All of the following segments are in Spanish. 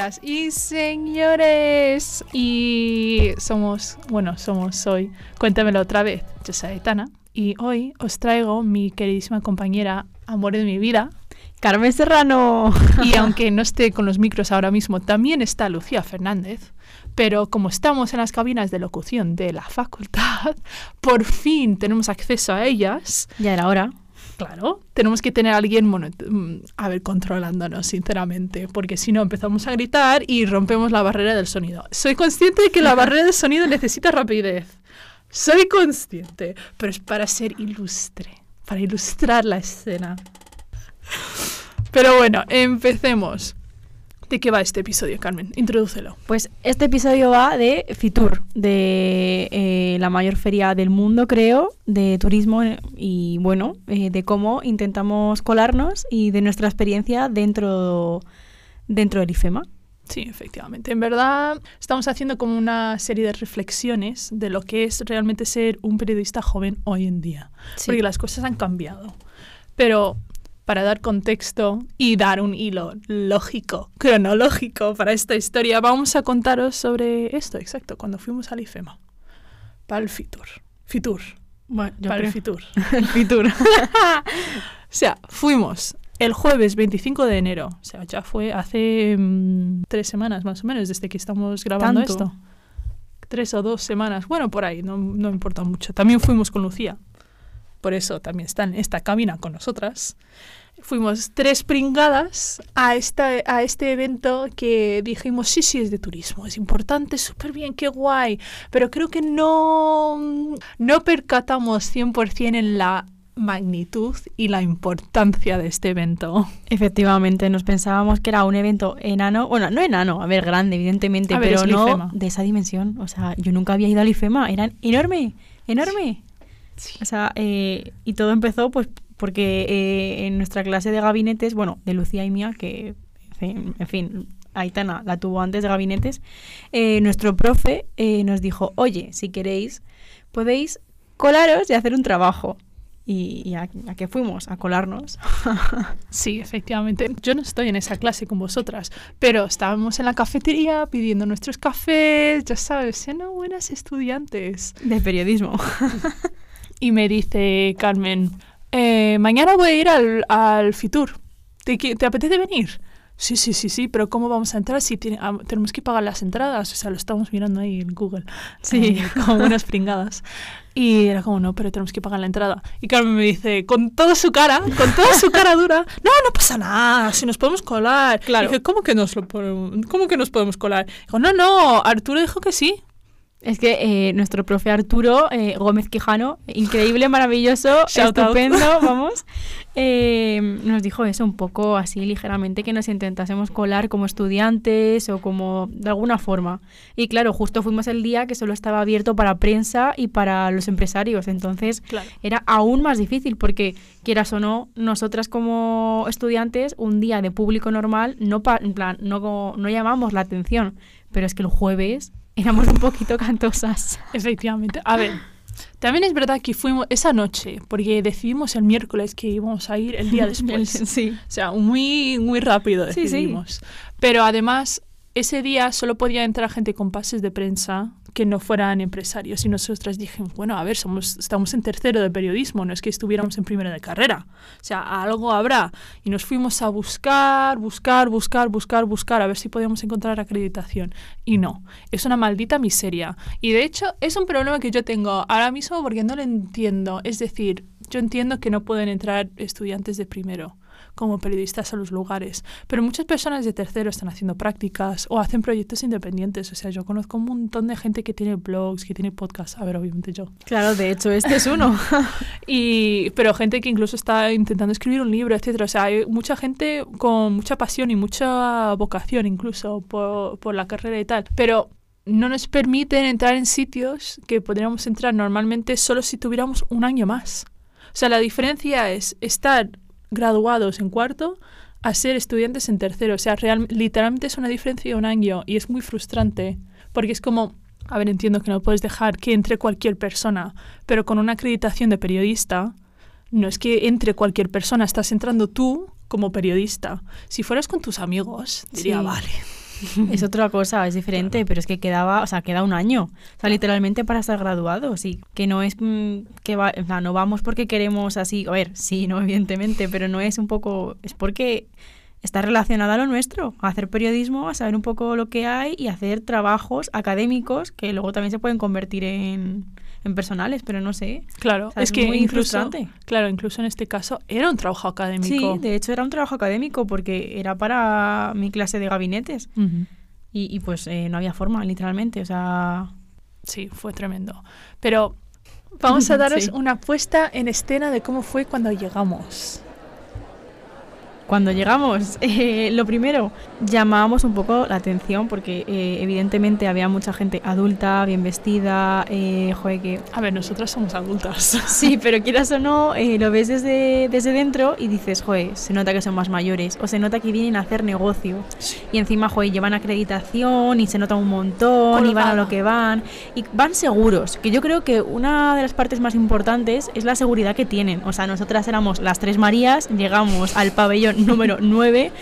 señoras y señores. Y somos, bueno, somos, soy, cuéntamelo otra vez, yo soy Aitana. Y hoy os traigo mi queridísima compañera, amor de mi vida, Carmen Serrano. Y aunque no esté con los micros ahora mismo, también está Lucía Fernández. Pero como estamos en las cabinas de locución de la facultad, por fin tenemos acceso a ellas. Ya era hora. Claro, tenemos que tener a alguien, mm, a ver, controlándonos, sinceramente, porque si no empezamos a gritar y rompemos la barrera del sonido. Soy consciente de que la barrera del sonido necesita rapidez. Soy consciente, pero es para ser ilustre, para ilustrar la escena. Pero bueno, empecemos. ¿De qué va este episodio, Carmen? Introdúcelo. Pues este episodio va de Fitur, de eh, la mayor feria del mundo, creo, de turismo eh, y bueno, eh, de cómo intentamos colarnos y de nuestra experiencia dentro, dentro del IFEMA. Sí, efectivamente. En verdad, estamos haciendo como una serie de reflexiones de lo que es realmente ser un periodista joven hoy en día. Sí. Porque las cosas han cambiado. Pero para dar contexto y dar un hilo lógico, cronológico para esta historia, vamos a contaros sobre esto, exacto, cuando fuimos al IFEMA. Para el Fitur. Fitur. Bueno, yo para creo. el Fitur. el Fitur. O sea, fuimos el jueves 25 de enero. O sea, ya fue hace mm, tres semanas más o menos desde que estamos grabando ¿Tanto? esto. Tres o dos semanas. Bueno, por ahí, no, no importa mucho. También fuimos con Lucía. Por eso también está en esta cabina con nosotras. Fuimos tres pringadas a, esta, a este evento que dijimos, sí, sí, es de turismo, es importante, súper bien, qué guay. Pero creo que no, no percatamos 100% en la magnitud y la importancia de este evento. Efectivamente, nos pensábamos que era un evento enano, bueno, no enano, a ver, grande, evidentemente, A ver, pero el no de esa dimensión. O sea, yo nunca había ido al IFEMA, eran enorme, enorme. O sea, eh, y todo empezó pues porque eh, en nuestra clase de gabinetes, bueno, de Lucía y mía, que, en fin, Aitana la tuvo antes de gabinetes, eh, nuestro profe eh, nos dijo, oye, si queréis, podéis colaros y hacer un trabajo. Y, y a, a qué fuimos? A colarnos. Sí, efectivamente. Yo no estoy en esa clase con vosotras, pero estábamos en la cafetería pidiendo nuestros cafés, ya sabes, siendo buenas estudiantes. de periodismo. Y me dice Carmen, "Eh, mañana voy a ir al, al Fitur. ¿Te, ¿Te apetece venir? Sí, sí, sí, sí, pero ¿cómo vamos a entrar si tiene- ah, tenemos que pagar las entradas? O sea, lo estamos mirando ahí en Google. Sí. Eh, como unas pringadas. Y era como, no, pero tenemos que pagar la entrada. Y Carmen me dice, con toda su cara, con toda su cara dura, no, no pasa nada, si nos podemos colar. Claro. Y dije, ¿cómo que, nos lo podemos, ¿cómo que nos podemos colar? Dijo, no, no, Arturo dijo que sí. Es que eh, nuestro profe Arturo eh, Gómez Quijano, increíble, maravilloso, estupendo, vamos, eh, nos dijo eso un poco así ligeramente, que nos intentásemos colar como estudiantes o como de alguna forma. Y claro, justo fuimos el día que solo estaba abierto para prensa y para los empresarios, entonces Claro. era aún más difícil porque quieras o no, nosotras como estudiantes, un día de público normal, no, pa- en plan, no, no llamamos la atención, pero es que el jueves éramos un poquito cantosas. Efectivamente. A ver, también es verdad que fuimos esa noche, porque decidimos el miércoles que íbamos a ir el día después. sí. O sea, muy, muy rápido Sí, sí. decidimos. Pero además, ese día solo podía entrar gente con pases de prensa que no fueran empresarios. Y nosotras dijimos, bueno, a ver, estamos en tercero de periodismo, no es que estuviéramos en primero de carrera. O sea, algo habrá. Y nos fuimos a buscar, buscar, buscar, buscar, buscar, a ver si podíamos encontrar acreditación. Y no, es una maldita miseria. Y de hecho, es un problema que yo tengo ahora mismo porque no lo entiendo. Es decir, yo entiendo que no pueden entrar estudiantes de primero como periodistas a los lugares. Pero muchas personas de tercero están haciendo prácticas o hacen proyectos independientes. O sea, yo conozco un montón de gente que tiene blogs, que tiene podcasts. A ver, obviamente yo. Claro, de hecho, este es uno. Y, pero gente que incluso está intentando escribir un libro, etcétera. O sea, hay mucha gente con mucha pasión y mucha vocación incluso por, por la carrera y tal. Pero no nos permiten entrar en sitios que podríamos entrar normalmente solo si tuviéramos un año más. O sea, la diferencia es estar graduados en cuarto a ser estudiantes en tercero. O sea, real, literalmente es una diferencia de un año y es muy frustrante porque es como, a ver, entiendo que no puedes dejar que entre cualquier persona, pero con una acreditación de periodista, no es que entre cualquier persona, estás entrando tú como periodista. Si fueras con tus amigos, diría, Sí. vale. Es otra cosa, es diferente, pero es que quedaba, o sea, queda un año, o sea, literalmente para estar graduados y que no es mm, que va, o sea, no vamos porque queremos así, a ver, sí, no, evidentemente, pero no es un poco, es porque está relacionada a lo nuestro, a hacer periodismo, a saber un poco lo que hay y hacer trabajos académicos que luego también se pueden convertir en, en personales, pero no sé. Claro, O sea, es es que muy incluso, frustrante. claro, incluso en este caso era un trabajo académico. Sí, de hecho era un trabajo académico porque era para mi clase de gabinetes y, y pues eh, no había forma, literalmente, o sea... Sí, fue tremendo. Pero vamos a daros Sí. una puesta en escena de cómo fue cuando llegamos. Cuando llegamos, eh, lo primero, llamábamos un poco la atención porque eh, evidentemente había mucha gente adulta, bien vestida, eh, joder, que... A ver, nosotras somos adultas. Sí, pero quieras o no, eh, lo ves desde, desde dentro y dices, joder, se nota que son más mayores o se nota que vienen a hacer negocio. Y encima, joder, llevan acreditación y se nota un montón y van a lo que van. Y van seguros, que yo creo que una de las partes más importantes es la seguridad que tienen. O sea, nosotras éramos las tres Marías, llegamos al pabellón número 9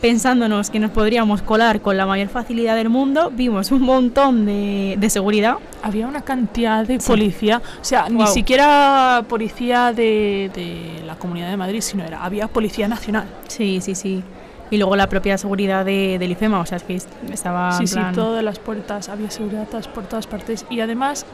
pensándonos que nos podríamos colar con la mayor facilidad del mundo, vimos un montón de, de seguridad. Había una cantidad de Sí. policía, o sea, ni Guau. siquiera policía de, de la Comunidad de Madrid, sino era, había policía nacional. Sí, sí, sí. Y luego la propia seguridad de, del IFEMA, o sea, es que es- estaba... sí, en sí, plan- todas las puertas, había seguridad por todas partes. Y además,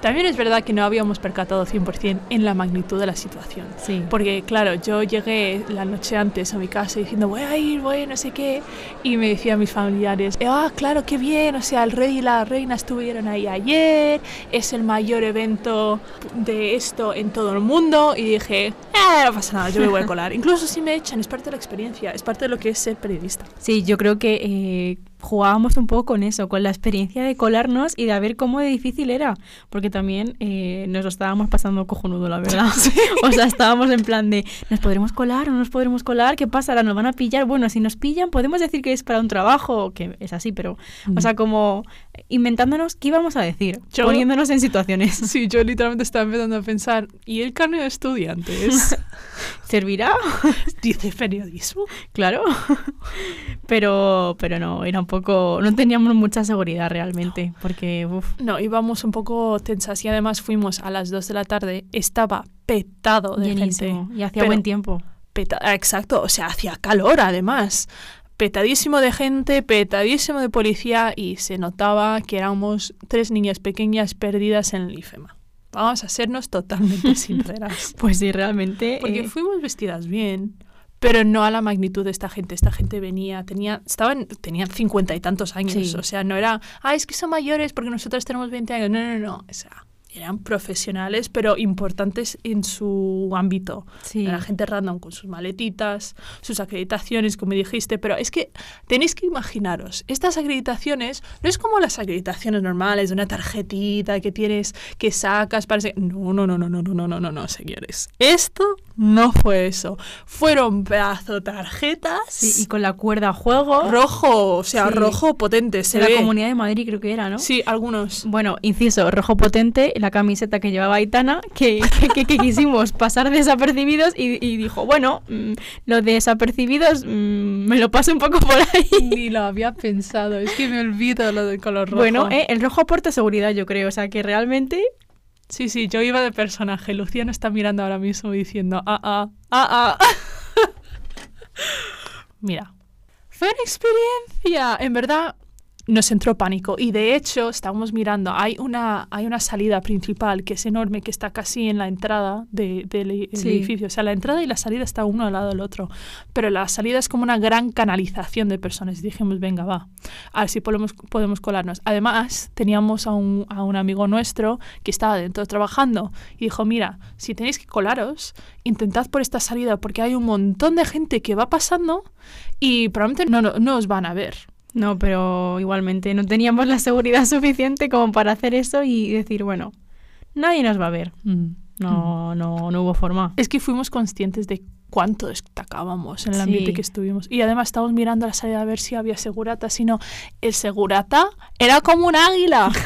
también es verdad que no habíamos percatado 100% en la magnitud de la situación. Sí. Porque, claro, yo llegué la noche antes a mi casa diciendo, voy a ir, voy, no sé qué. Y me decían mis familiares, ah, claro, qué bien. O sea, el rey y la reina estuvieron ahí ayer. Es el mayor evento de esto en todo el mundo. Y dije, eh, no pasa nada, yo me voy a colar. Incluso si me echan, es parte de la experiencia, es parte de lo que es ser periodista. Sí, yo creo que eh, jugábamos un poco con eso, con la experiencia de colarnos y de ver cómo de difícil era, porque también eh, nos lo estábamos pasando cojonudo, la verdad. O sea, estábamos en plan de, ¿nos podremos colar o no nos podremos colar? ¿Qué pasa? ¿Ahora nos van a pillar? Bueno, si nos pillan, podemos decir que es para un trabajo, que es así, pero, o sea, como inventándonos qué íbamos a decir, Yo- poniéndonos en situaciones. Sí, yo literalmente estaba empezando a pensar, ¿y el carnet de estudiantes? ¿Servirá? Dice periodismo. Claro. Pero, pero no, era un poco. No teníamos mucha seguridad realmente. Porque, uff. No, íbamos un poco tensas y además fuimos a las 2 de la tarde. Estaba petado de Llenísimo. gente. Y hacía Pero buen tiempo. peta- ah, exacto, o sea, hacía calor además. Petadísimo de gente, petadísimo de policía y se notaba que éramos tres niñas pequeñas perdidas en el IFEMA. Vamos a sernos totalmente sinceras. Pues sí, realmente. Porque eh, fuimos vestidas bien, pero no a la magnitud de esta gente. Esta gente venía, tenía, estaban, tenían cincuenta y tantos años. Sí. O sea, no era, ah, es que son mayores porque nosotros tenemos 20 años. No, no, no. O sea, eran profesionales, pero importantes en su ámbito. sí. Era gente random con sus maletitas, sus acreditaciones, como dijiste, pero es que tenéis que imaginaros, estas acreditaciones no es como las acreditaciones normales de una tarjetita que tienes, que sacas para... No, no, no, no, no, no, no, no, no, no, señores. Esto no fue eso. Fueron pedazo tarjetas Sí, y con la cuerda a juego. rojo, o sea, Sí. rojo potente, se de la. Comunidad de Madrid, creo que era, ¿no? Sí, algunos. Bueno, inciso, rojo potente, la camiseta que llevaba Aitana, que, que, que- que quisimos pasar desapercibidos y, y dijo, bueno, mm, lo de desapercibidos mm, me lo paso un poco por ahí. Ni lo había pensado, es que me olvido lo del color rojo. Bueno, eh, el rojo aporta seguridad, yo creo, o sea que realmente Sí, sí, yo iba de personaje. Luciano está mirando ahora mismo diciendo, ah, ah, ah, ah. Mira, fue una experiencia. En verdad, nos entró pánico. Y de hecho, estábamos mirando, hay una, hay una salida principal que es enorme, que está casi en la entrada de- del e- el Sí. edificio. O sea, la entrada y la salida está uno al lado del otro. Pero la salida es como una gran canalización de personas. Y dijimos, venga, va, a ver si podemos, podemos colarnos. Además, teníamos a un, a un amigo nuestro que estaba dentro trabajando y dijo, mira, si tenéis que colaros, intentad por esta salida porque hay un montón de gente que va pasando y probablemente no, no, no os van a ver. No, pero igualmente no teníamos la seguridad suficiente como para hacer eso y decir, bueno, nadie nos va a ver. No, no, no hubo forma. Es que fuimos conscientes de cuánto destacábamos en el Sí. ambiente que estuvimos. Y además estábamos mirando a la salida a ver si había segurata, sino el segurata era como un águila.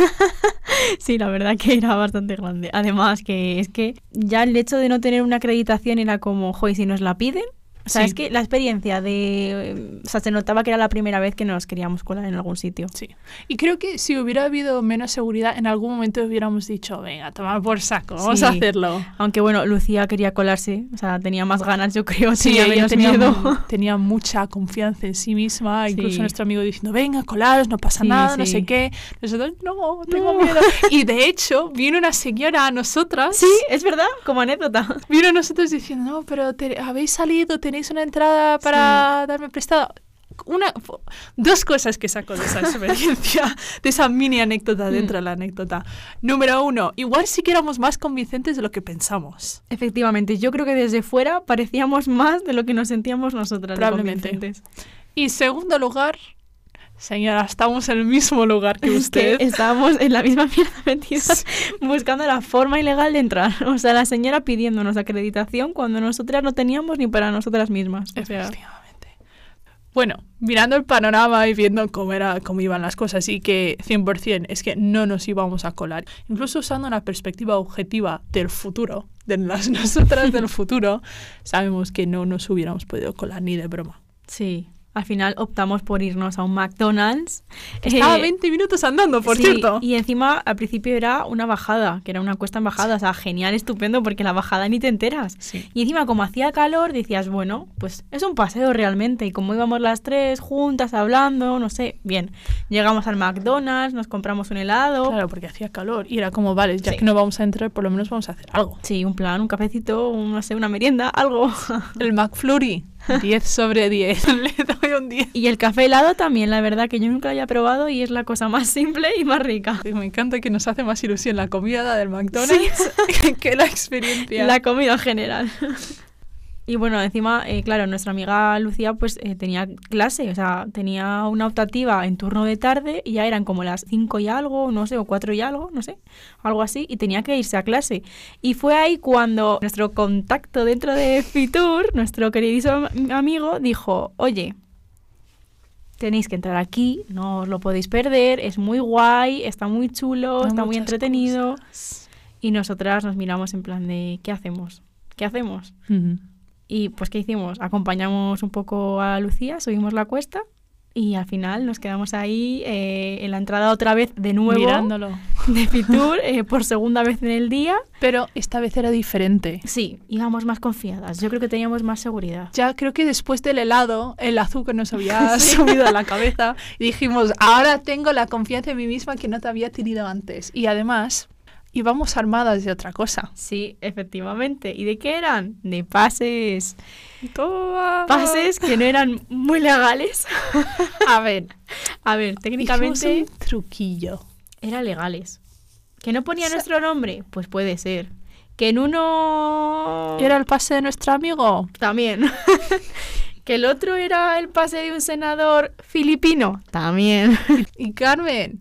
Sí, la verdad que era bastante grande. Además que es que ya el hecho de no tener una acreditación era como, joder, si nos la piden, O sea, Sí. es que la experiencia de... O sea, se notaba que era la primera vez que nos queríamos colar en algún sitio. Sí. Y creo que si hubiera habido menos seguridad, en algún momento hubiéramos dicho, venga, tomar por saco, vamos Sí. a hacerlo. Aunque bueno, Lucía quería colarse, o sea, tenía más ganas, yo creo, Sí, tenía menos tenía, miedo. tenía mucha confianza en sí misma, incluso Sí. nuestro amigo diciendo, venga, colaros, no pasa nada, no sé qué. Nosotros, no, tengo No. miedo. Y de hecho, vino una señora a nosotras. Sí, es verdad, como anécdota. Vino a nosotros diciendo, no, pero te- habéis salido, tenéis una entrada para darme prestado. Una, dos cosas que saco de esa experiencia, de esa mini anécdota Mm. dentro de la anécdota. Número uno, igual sí que éramos más convincentes de lo que pensamos. Efectivamente, yo creo que desde fuera parecíamos más de lo que nos sentíamos nosotras. Probablemente. Y segundo lugar, señora, estamos en el mismo lugar que Es que usted. estábamos en la misma mierda metidas buscando la forma ilegal de entrar. O sea, la señora pidiéndonos acreditación cuando nosotras no teníamos ni para nosotras mismas. O sea, Efectivamente. Bueno, mirando el panorama y viendo cómo, era, cómo iban las cosas y que 100% es que no nos íbamos a colar, incluso usando una perspectiva objetiva del futuro, de las nosotras del futuro, sabemos que no nos hubiéramos podido colar ni de broma. sí. Al final optamos por irnos a un McDonald's. Estaba Eh, 20 minutos andando, por sí, cierto. Y encima al principio era una bajada, que era una cuesta en bajada. O sea, genial, estupendo, porque la bajada ni te enteras. Sí. Y encima, como hacía calor, decías, bueno, pues es un paseo realmente. Y como íbamos las tres juntas hablando, no sé, bien. Llegamos al McDonald's, nos compramos un helado. Claro, porque hacía calor y era como, vale, ya Sí. que no vamos a entrar, por lo menos vamos a hacer algo. Sí, un plan, un cafecito, un, no sé, una merienda, algo. El McFlurry, 10 sobre 10, le doy un 10. y el café helado también, la verdad, que yo nunca lo había probado y es la cosa más simple y más rica. Sí, Me encanta que nos hace más ilusión la comida del McDonald's que la experiencia. La comida en general. Y bueno, encima, eh, claro, nuestra amiga Lucía pues eh, tenía clase, o sea, tenía una optativa en turno de tarde y ya eran como las 5 y algo, no sé, o 4 y algo, no sé, algo así, y tenía que irse a clase. Y fue ahí cuando nuestro contacto dentro de Fitur, nuestro queridísimo am- amigo, dijo, oye, tenéis que entrar aquí, no os lo podéis perder, es muy guay, está muy chulo, Hay está muy entretenido. cosas. Y nosotras nos miramos en plan de, ¿qué hacemos? ¿Qué hacemos? Ujú. Y pues, ¿qué hicimos? Acompañamos un poco a Lucía, subimos la cuesta y al final nos quedamos ahí eh, en la entrada otra vez de nuevo Mirándolo. de Fitur eh, por segunda vez en el día. Pero esta vez era diferente. Sí, íbamos más confiadas. Yo creo que teníamos más seguridad. Ya creo que después del helado, el azúcar nos había subido a la cabeza y dijimos, ahora tengo la confianza en mí misma que no te había tenido antes. Y además, íbamos armadas de otra cosa. Sí, efectivamente. ¿Y de qué eran? De pases. Toda- Pases que no eran muy legales. A ver, A ver, técnicamente un truquillo. eran legales. ¿Que no ponía O sea- nuestro nombre? Pues puede ser. Que en uno... ¿Era el pase de nuestro amigo? También. que el otro era el pase de un senador filipino. También. Y Carmen,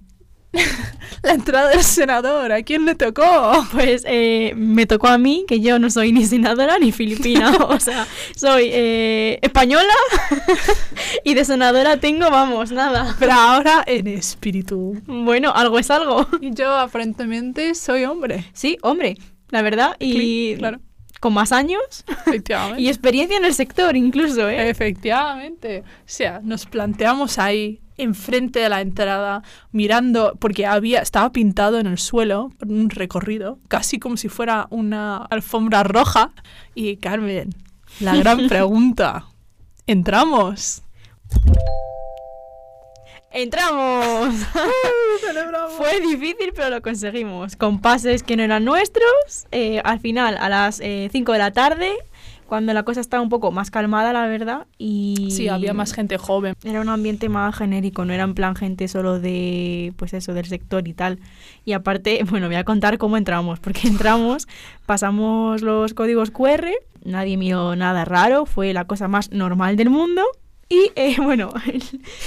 la entrada del senador, ¿a quién le tocó? Pues eh, me tocó a mí, que yo no soy ni senadora ni filipina. o sea, soy eh, española y de senadora tengo, vamos, nada. Pero ahora en espíritu. Bueno, algo es algo. Yo aparentemente soy hombre. Sí, hombre, la verdad. Y Sí, claro. con más años y experiencia en el sector incluso, ¿eh? Efectivamente. O sea, nos planteamos ahí enfrente de la entrada, mirando, porque había, estaba pintado en el suelo, un recorrido, casi como si fuera una alfombra roja. Y Carmen, la gran pregunta. ¿Entramos? ¡Entramos! Fue difícil, pero lo conseguimos. Con pases que no eran nuestros. eh, al final, a las 5 de la tarde, cuando la cosa estaba un poco más calmada, la verdad. Y Sí, había más gente joven. Era un ambiente más genérico, no era en plan gente solo de, pues eso, del sector y tal. Y aparte, bueno, voy a contar cómo entramos, porque entramos, pasamos los códigos QR, nadie miró nada raro, fue la cosa más normal del mundo. Y eh, bueno,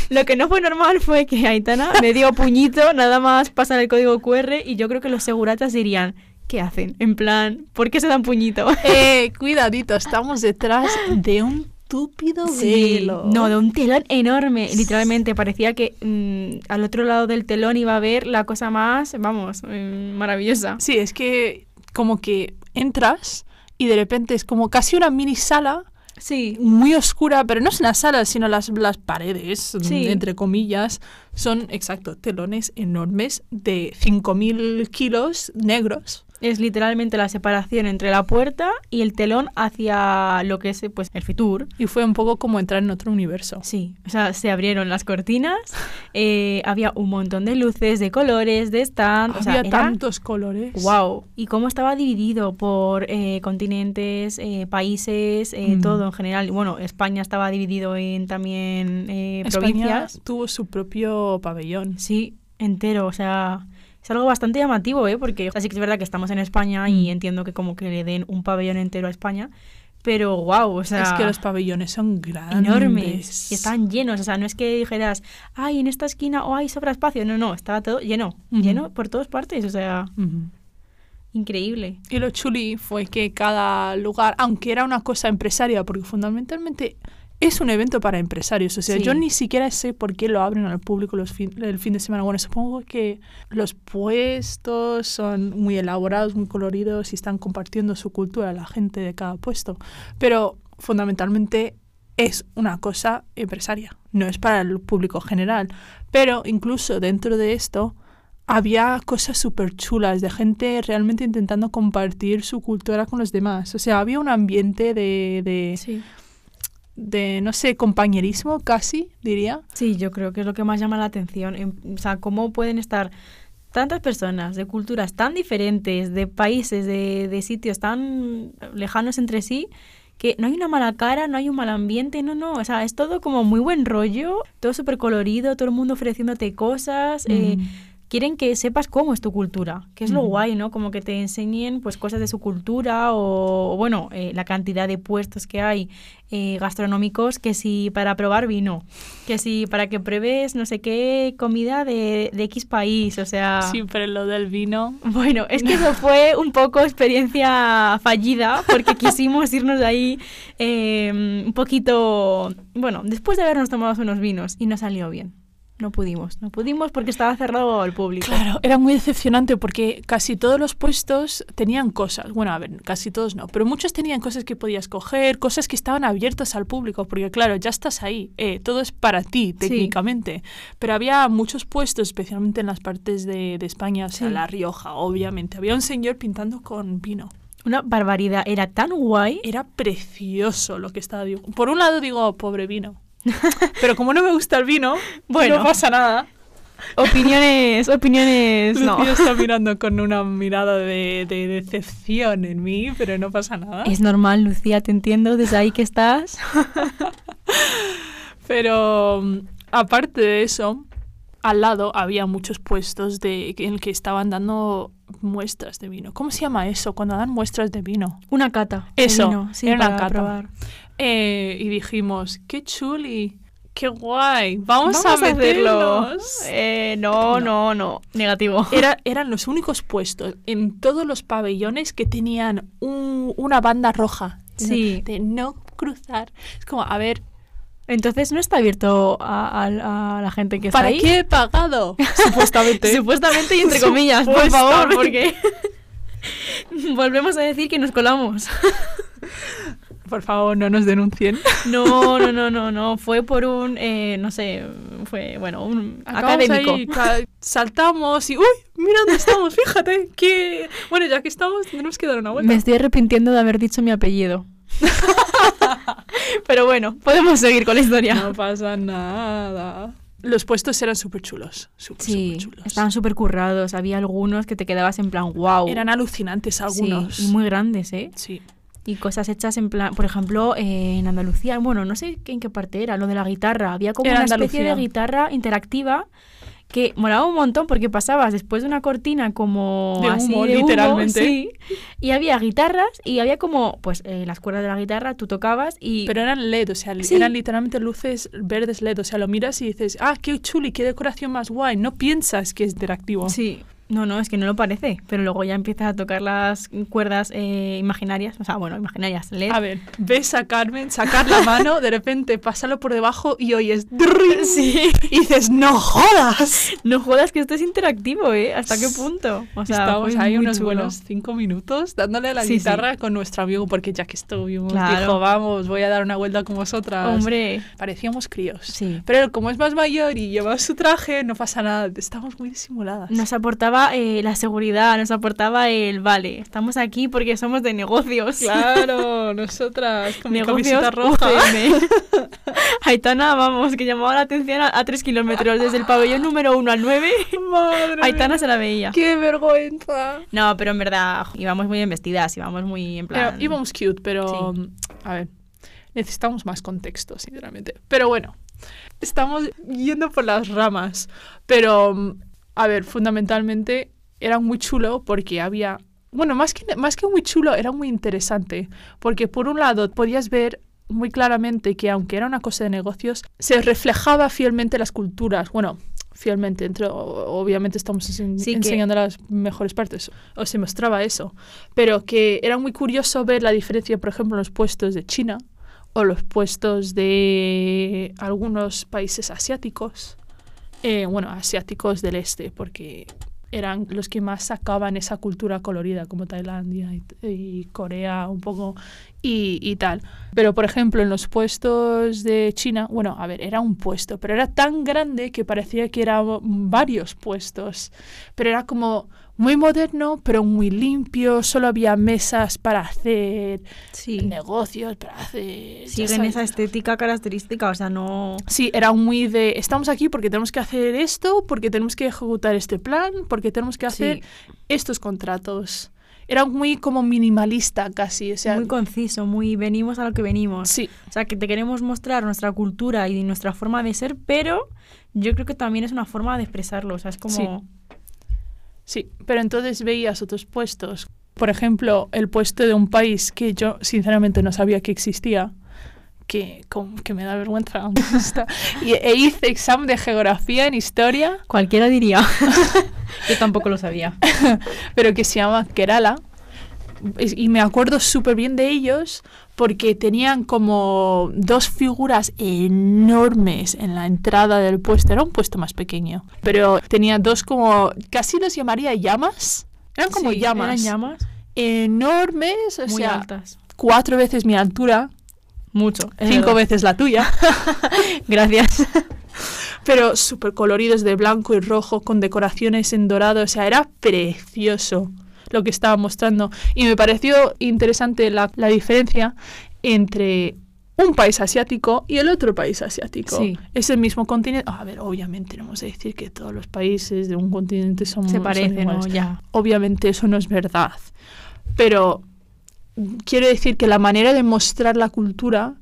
lo que no fue normal fue que Aitana me dio puñito, nada más pasan el código QR y yo creo que los seguratas dirían, ¿qué hacen? En plan, ¿por qué se dan puñito? Eh, cuidadito, estamos detrás de un túpido Sí, velo. no, de un telón enorme. Literalmente parecía que mm, al otro lado del telón iba a ver la cosa más, vamos, mm, maravillosa. Sí, es que como que entras y de repente es como casi una mini sala Sí. muy oscura, pero no es una sala, sino las, las paredes, Sí. entre comillas, son, exacto, telones enormes de 5.000 kilos negros. Es literalmente la separación entre la puerta y el telón hacia lo que es pues el Fitur. Y fue un poco como entrar en otro universo. Sí, o sea, se abrieron las cortinas, eh, había un montón de luces, de colores, de stand, o sea, Había era- tantos colores. Wow. Y cómo estaba dividido por eh, continentes, eh, países, Mm. todo en general. Bueno, España estaba dividido en también eh, España provincias. tuvo su propio pabellón. Sí, entero. O sea, es algo bastante llamativo, ¿eh? Porque así que es verdad que estamos en España y Mm. entiendo que como que le den un pabellón entero a España. Pero wow, o sea, es que los pabellones son grandes. enormes y estaban llenos. O sea, no es que dijeras, ay, en esta esquina o ay, sobra espacio. No, no, estaba todo lleno, lleno por todas partes. O sea, increíble. Y lo chuli fue que cada lugar, aunque era una cosa empresaria, porque fundamentalmente es un evento para empresarios, o sea, Sí. yo ni siquiera sé por qué lo abren al público los fin- el fin de semana. Bueno, supongo que los puestos son muy elaborados, muy coloridos y están compartiendo su cultura la gente de cada puesto, pero fundamentalmente es una cosa empresaria, no es para el público general. Pero incluso dentro de esto había cosas súper chulas de gente realmente intentando compartir su cultura con los demás. O sea, había un ambiente de, de, Sí. De, no sé, compañerismo casi, diría. Sí, yo creo que es lo que más llama la atención. O sea, cómo pueden estar tantas personas de culturas tan diferentes, de países, de, de sitios tan lejanos entre sí, que no hay una mala cara, no hay un mal ambiente, no, no. O sea, es todo como muy buen rollo, todo súper colorido, todo el mundo ofreciéndote cosas. eh, Mm. Quieren que sepas cómo es tu cultura, que es lo guay, ¿no? Como que te enseñen pues cosas de su cultura o, o, bueno, eh, la cantidad de puestos que hay eh, gastronómicos, que si para probar vino, que si para que pruebes no sé qué comida de, de X país, o sea... Sí, pero lo del vino. Bueno, es que eso fue un poco experiencia fallida porque quisimos irnos de ahí eh, un poquito, bueno, después de habernos tomado unos vinos y no salió bien. No pudimos, no pudimos porque estaba cerrado al público. Claro, era muy decepcionante porque casi todos los puestos tenían cosas. Bueno, a ver, casi todos no, pero muchos tenían cosas que podías coger, cosas que estaban abiertas al público, porque claro, ya estás ahí, eh, todo es para ti técnicamente. Pero había muchos puestos, especialmente en las partes de, de España, o sea, Sí. La Rioja, obviamente. Había un señor pintando con vino. Una barbaridad, era tan guay. Era precioso lo que estaba. Por un lado digo, pobre vino. Pero como no me gusta el vino, Bueno. no pasa nada. Opiniones, opiniones, no. Lucía está mirando con una mirada de, de decepción en mí, pero no pasa nada. Es normal, Lucía, te entiendo desde ahí que estás. Pero mm, aparte de eso, al lado había muchos puestos de, en que estaban dando muestras de vino. ¿Cómo se llama eso? Cuando dan muestras de vino. Una cata. Eso, vino, sí, era una cata. probar. Eh, y dijimos, qué chuli, qué guay, vamos, Vamos a, a meternos. Eh, no, no, no, negativo. Era- eran los únicos puestos en todos los pabellones que tenían un- una banda roja. Sí. De no cruzar. Es como, a ver, Entonces no está abierto a, a- a la gente que está ¿para ahí. qué he pagado? Supuestamente. Supuestamente y entre comillas, por favor, porque volvemos a decir que nos colamos. Por favor, no nos denuncien. No, no, no, no, no. Fue por un, eh, no sé, fue, bueno, un Acabamos académico. ahí, saltamos y ¡uy! Mira dónde estamos, fíjate. Que... Bueno, ya que estamos, tenemos que dar una vuelta. Me estoy arrepintiendo de haber dicho mi apellido. Pero bueno, podemos seguir con la historia. No pasa nada. Los puestos eran súper chulos. Súper, Sí, súper chulos. estaban súper currados. Había algunos que te quedabas en plan, wow. Eran alucinantes algunos. Sí, y muy grandes, ¿eh? Sí. Y cosas hechas en plan, por ejemplo, eh, en Andalucía, bueno, no sé en qué parte era, lo de la guitarra. Había como Era una especie Andalucía. de guitarra interactiva que molaba un montón porque pasabas después de una cortina como De así humo, de humo, literalmente. sí, y había guitarras y había como, pues, eh, las cuerdas de la guitarra, tú tocabas y... Pero eran LED, o sea, Sí. eran literalmente luces verdes LED. O sea, lo miras y dices, ah, qué chuli, qué decoración más guay. No piensas que es interactivo. Sí, No, no, es que no lo parece, pero luego ya empiezas a tocar las cuerdas eh, imaginarias, o sea, bueno, imaginarias, LED. A ver, ves a Carmen sacar la mano, de repente pásalo por debajo y oyes Sí. y dices, ¡no jodas! No jodas que esto es interactivo, ¿eh? ¿Hasta qué punto? O sea, fue ahí unos chulo. buenos cinco minutos dándole a la Sí, sí. guitarra con nuestro amigo porque ya que estuvimos Claro. dijo, vamos, voy a dar una vuelta con vosotras. Hombre, Parecíamos críos. sí. Pero como es más mayor y lleva su traje, no pasa nada. Estamos muy disimuladas. Nos aportaba eh, la seguridad, nos aportaba el, vale, estamos aquí porque somos de negocios. Claro, nosotras con mi negocios camiseta roja. UGM. Aitana, vamos, que llamaba la atención a, a tres kilómetros, desde el pabellón número uno al 9. Madre Aitana mía. se la veía. ¡Qué vergüenza! No, pero en verdad íbamos muy bien vestidas, íbamos muy en plan... Pero íbamos cute, pero Sí. a ver, necesitamos más contexto, sinceramente. Pero bueno, estamos yendo por las ramas. Pero, a ver, fundamentalmente era muy chulo porque había... Bueno, más que, más que muy chulo, era muy interesante. Porque por un lado podías ver muy claramente que aunque era una cosa de negocios, se reflejaba fielmente las culturas. Bueno, fielmente, entre, obviamente estamos ense- Sí, que- enseñando las mejores partes, o se mostraba eso, pero que era muy curioso ver la diferencia, por ejemplo, en los puestos de China o los puestos de algunos países asiáticos, eh, bueno, asiáticos del este, porque eran los que más sacaban esa cultura colorida, como Tailandia y, y Corea un poco y, y tal. Pero, por ejemplo, en los puestos de China, bueno, a ver, era un puesto, pero era tan grande que parecía que eran varios puestos. Pero era como muy moderno, pero muy limpio, solo había mesas para hacer Sí, negocios, para hacer... siguen esa estética característica, o sea, no... Sí, era muy de, estamos aquí porque tenemos que hacer esto, porque tenemos que ejecutar este plan, porque tenemos que hacer Sí. estos contratos. Era muy como minimalista casi, o sea, muy conciso, muy venimos a lo que venimos. sí, O sea, que te queremos mostrar nuestra cultura y nuestra forma de ser, pero yo creo que también es una forma de expresarlo. O sea, es como... Sí. Sí, pero entonces veías otros puestos, por ejemplo, el puesto de un país que yo sinceramente no sabía que existía, que, que me da vergüenza, y, e hice examen de geografía en historia Cualquiera diría. yo tampoco lo sabía. pero que se llama Kerala. Y me acuerdo súper bien de ellos porque tenían como dos figuras enormes en la entrada del puesto. Era un puesto más pequeño, pero tenía dos como, casi los llamaría llamas. Eran como Sí, llamas. Eran llamas Enormes, o muy sea, altas. cuatro veces mi altura, Mucho. cinco verdad. veces la tuya. Gracias. pero súper coloridos de blanco y rojo con decoraciones en dorado. O sea, era precioso lo que estaba mostrando. Y me pareció interesante la, la diferencia entre un país asiático y el otro país asiático. Sí. Es el mismo continente. A ver, obviamente no vamos a decir que todos los países de un continente son Se parecen, ¿no? iguales. Ya. Obviamente eso no es verdad. Pero quiero decir que la manera de mostrar la cultura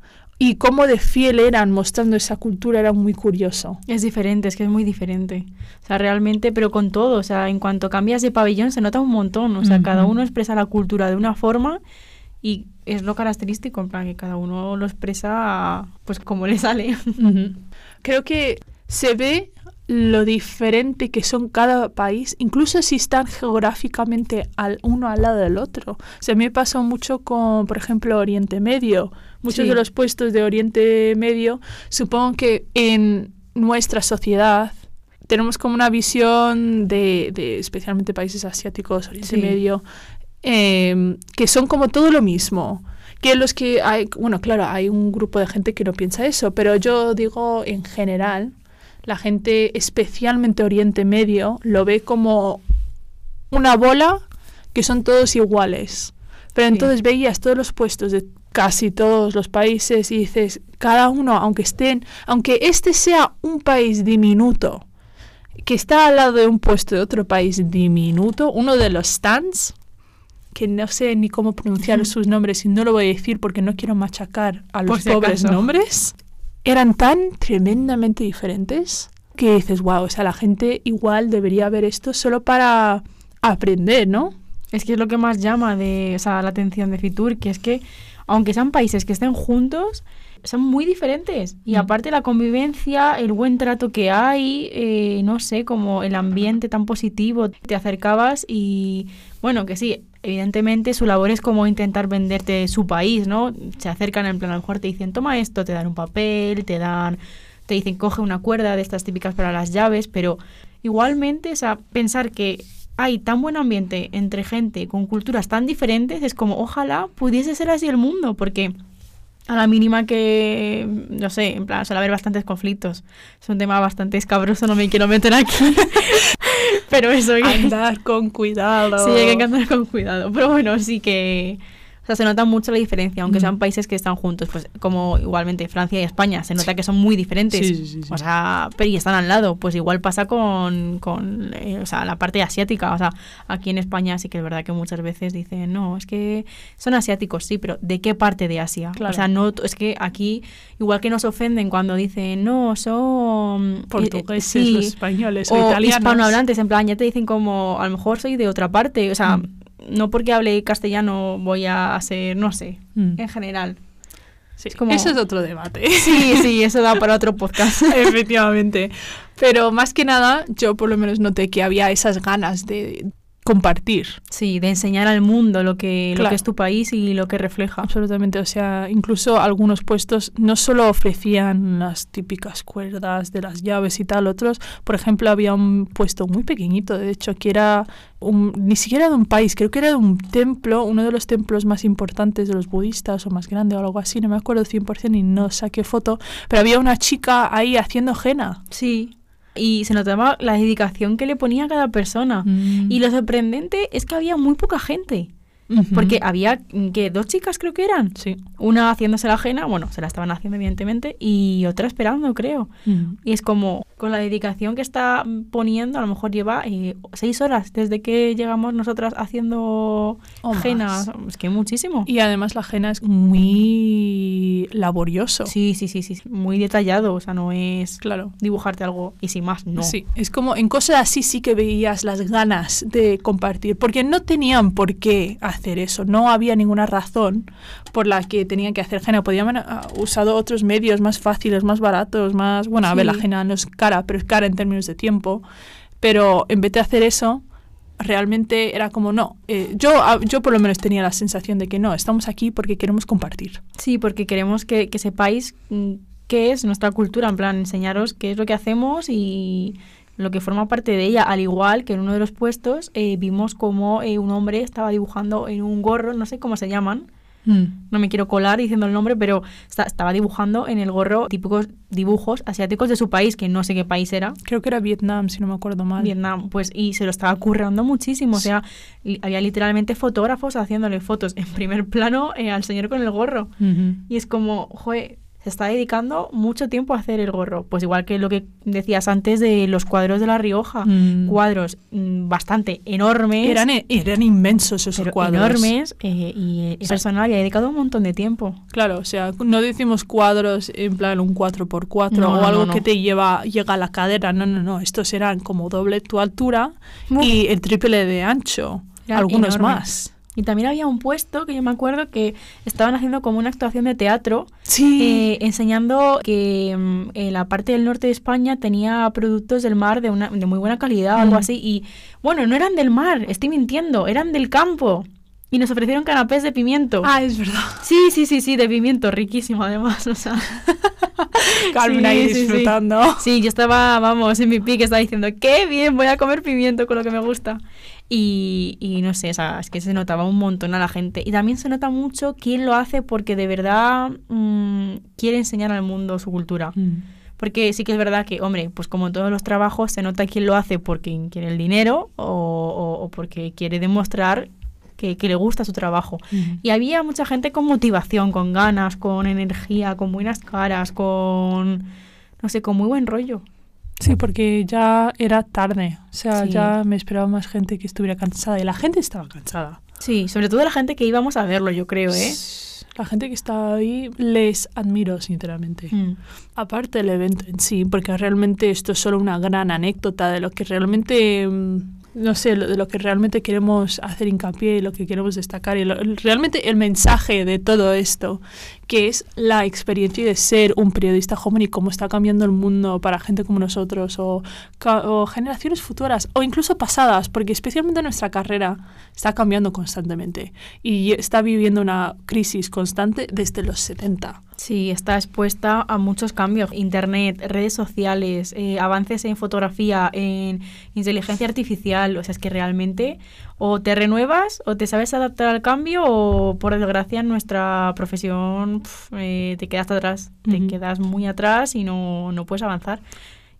y cómo de fiel eran mostrando esa cultura era muy curioso. Es diferente, es que es muy diferente. O sea, realmente, pero con todo. O sea, en cuanto cambias de pabellón se nota un montón. O sea, cada uno expresa la cultura de una forma y es lo característico, en plan que cada uno lo expresa pues como le sale. Creo que se ve lo diferente que son cada país, incluso si están geográficamente al uno al lado del otro. O sea, a mí me pasó mucho con, por ejemplo, Oriente Medio. Muchos Sí. de los puestos de Oriente Medio, supongo que en nuestra sociedad tenemos como una visión de, de especialmente países asiáticos, Oriente Sí. Medio, eh, que son como todo lo mismo. Que los que hay, bueno, claro, hay un grupo de gente que no piensa eso, pero yo digo en general, la gente, especialmente Oriente Medio, lo ve como una bola que son todos iguales. Pero Sí. entonces veías todos los puestos de casi todos los países y dices, cada uno, aunque estén, aunque este sea un país diminuto, que está al lado de un puesto de otro país diminuto, uno de los stands, que no sé ni cómo pronunciar sus nombres y no lo voy a decir porque no quiero machacar a los si pobres acaso. nombres, eran tan tremendamente diferentes que dices, wow, o sea, la gente igual debería ver esto solo para aprender, ¿no? Es que es lo que más llama de, o sea, la atención de Fitur, que es que aunque sean países que estén juntos, son muy diferentes. Y Mm. aparte la convivencia, el buen trato que hay, eh, no sé, como el ambiente tan positivo, te acercabas y bueno, que sí, evidentemente su labor es como intentar venderte su país, ¿no? Se acercan en plan, a lo mejor te dicen, toma esto, te dan un papel, te dan, te dicen, coge una cuerda de estas típicas para las llaves, pero igualmente, o sea, pensar que hay tan buen ambiente entre gente con culturas tan diferentes, es como, ojalá pudiese ser así el mundo, porque a la mínima que, no sé, en plan, suele haber bastantes conflictos. Es un tema bastante escabroso, no me quiero meter aquí. Pero eso que... Andar con cuidado. Sí, hay que andar con cuidado. Pero bueno, sí que... O sea, se nota mucho la diferencia, aunque Mm. sean países que están juntos. Pues como igualmente Francia y España, se nota que son muy diferentes. Sí, sí, sí. O sea, pero y están al lado. Pues igual pasa con, con eh, o sea, la parte asiática. O sea, aquí en España sí que es verdad que muchas veces dicen, no, es que son asiáticos, sí, pero ¿de qué parte de Asia? Claro. O sea, no, es que aquí, igual que nos ofenden cuando dicen, no, son... eh, Portugueses, sí, los españoles o, o italianos. hispanohablantes, en plan, ya te dicen como, a lo mejor soy de otra parte, o sea, Mm. No porque hable castellano voy a ser, no sé, Mm. en general. Sí, es como- Ese es otro debate. Sí, sí, eso da para otro podcast. Efectivamente. Pero más que nada, yo por lo menos noté que había esas ganas de compartir. Sí, de enseñar al mundo lo que, lo que es tu país y lo que refleja. Absolutamente. O sea, incluso algunos puestos no solo ofrecían las típicas cuerdas de las llaves y tal, otros, por ejemplo, había un puesto muy pequeñito, de hecho, que era un- ni siquiera de un país, creo que era de un templo, uno de los templos más importantes de los budistas o más grande o algo así, no me acuerdo 100% y no saqué foto, pero había una chica ahí haciendo henna. Sí. Y se notaba la dedicación que le ponía a cada persona. Mm. Y lo sorprendente es que había muy poca gente. Porque había, que Dos chicas creo que eran. Sí. Una haciéndose la ajena, bueno, se la estaban haciendo evidentemente, y otra esperando, creo. Mm. Y es como, con la dedicación que está poniendo, a lo mejor lleva eh, seis horas desde que llegamos nosotras haciendo más. Es que muchísimo. Y además la henna es muy laborioso. Sí, sí, sí, sí, muy detallado, o sea, no es Claro. dibujarte algo y sin más, no. Sí, es como en cosas así sí que veías las ganas de compartir, porque no tenían por qué hacer eso, no había ninguna razón por la que tenían que hacer henna, podían haber ah, usado otros medios más fáciles, más baratos, más... Bueno, a ver, la henna no es cara, pero es cara en términos de tiempo, pero en vez de hacer eso, realmente era como no, eh, yo, ah, yo por lo menos tenía la sensación de que no, estamos aquí porque queremos compartir. Sí, porque queremos que, que sepáis mm, qué es nuestra cultura, en plan, enseñaros qué es lo que hacemos y lo que forma parte de ella. Al igual que en uno de los puestos eh, vimos como eh, un hombre estaba dibujando en un gorro, no sé cómo se llaman, no me quiero colar diciendo el nombre, pero esta- estaba dibujando en el gorro típicos dibujos asiáticos de su país, que no sé qué país era. Creo que era Vietnam, si no me acuerdo mal. Vietnam, pues, y se lo estaba currando muchísimo. O sea, li- había literalmente fotógrafos haciéndole fotos en primer plano eh, al señor con el gorro. Y es como, joder, se está dedicando mucho tiempo a hacer el gorro. Pues igual que lo que decías antes de los cuadros de La Rioja. Mm. Cuadros mm, bastante enormes. Eran, e- eran inmensos esos pero cuadros. enormes eh, y esa persona había dedicado un montón de tiempo. Claro, o sea, no decimos cuadros en plan un 4x4 No, o algo no, no. que te lleva llega a la cadera. No, no, no. Estos eran como doble tu altura Uf. y el triple de ancho. Eran algunos enormes. más. Y también había un puesto que yo me acuerdo que estaban haciendo como una actuación de teatro Sí. eh, enseñando que mm, en la parte del norte de España tenía productos del mar de, una, de muy buena calidad o algo Mm. así. Y bueno, no eran del mar, estoy mintiendo, eran del campo. Y nos ofrecieron canapés de pimiento. ah, es verdad. Sí, sí, sí, sí, de pimiento, riquísimo además. O sea, Carmen Sí, ahí sí, sí. disfrutando. sí, yo estaba, vamos, en mi pique, estaba diciendo, qué bien, voy a comer pimiento con lo que me gusta. Y, y no sé, o sea, es que se notaba un montón a la gente. Y también se nota mucho quién lo hace porque de verdad mm, quiere enseñar al mundo su cultura. Mm. Porque sí que es verdad que, hombre, pues como en todos los trabajos, se nota quién lo hace porque quiere el dinero o, o- o porque quiere demostrar que, que le gusta su trabajo. Mm. Y había mucha gente con motivación, con ganas, con energía, con buenas caras, con, no sé, con muy buen rollo. Sí, porque ya era tarde. O sea, Sí. ya me esperaba más gente que estuviera cansada. Y la gente estaba cansada. Sí, sobre todo la gente que íbamos a verlo, yo creo, ¿eh? La gente que estaba ahí les admiro, sinceramente. Mm. Aparte del evento en sí, porque realmente esto es solo una gran anécdota de lo que realmente mm, no sé, de lo que realmente queremos hacer hincapié y lo que queremos destacar y lo- realmente el mensaje de todo esto, que es la experiencia de ser un periodista joven y cómo está cambiando el mundo para gente como nosotros o, generaciones futuras o incluso pasadas, porque especialmente nuestra carrera está cambiando constantemente y está viviendo una crisis constante desde los 70. Sí, está expuesta a muchos cambios. Internet, redes sociales, eh, avances en fotografía, en inteligencia artificial. O sea, es que realmente o te renuevas o te sabes adaptar al cambio o, por desgracia, en nuestra profesión pf, eh, te quedas atrás. Te Ujú. quedas muy atrás y no, no puedes avanzar.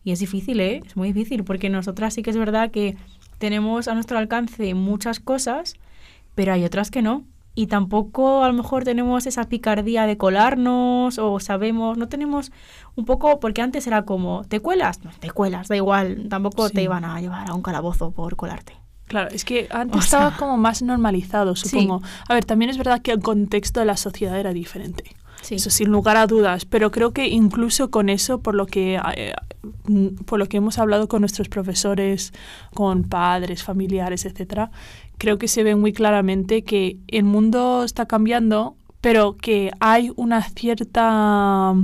Y es difícil, ¿eh? Es muy difícil porque nosotras sí que es verdad que tenemos a nuestro alcance muchas cosas, pero hay otras que no. Y tampoco a lo mejor tenemos esa picardía de colarnos o sabemos, no tenemos un poco, porque antes era como, ¿te cuelas? No, te cuelas, da igual, tampoco Sí. te iban a llevar a un calabozo por colarte. Claro, es que antes O sea- estaba como más normalizado, Sí. supongo. A ver, también es verdad que el contexto de la sociedad era diferente. Sí. Eso sin lugar a dudas, pero creo que incluso con eso, por lo que eh, por lo que hemos hablado con nuestros profesores, con padres, familiares, etcétera, creo que se ve muy claramente que el mundo está cambiando, pero que hay una cierta,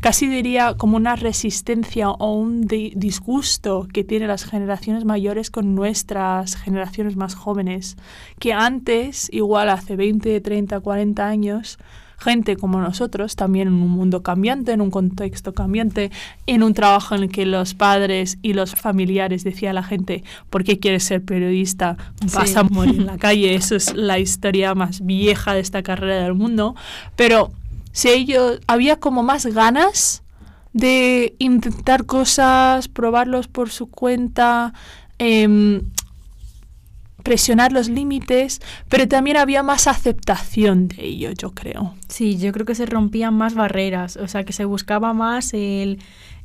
casi diría como una resistencia o un di- disgusto que tienen las generaciones mayores con nuestras generaciones más jóvenes, que antes, igual hace 20, 30, 40 años, gente como nosotros, también en un mundo cambiante, en un contexto cambiante, en un trabajo en el que los padres y los familiares decía a la gente, ¿por qué quieres ser periodista? Vas Sí. a morir en la calle. Eso es la historia más vieja de esta carrera del mundo. Pero si ellos, había como más ganas de intentar cosas, probarlos por su cuenta, em, presionar los límites, pero también había más aceptación de ello, yo creo. Sí, yo creo que se rompían más barreras, o sea, que se buscaba más el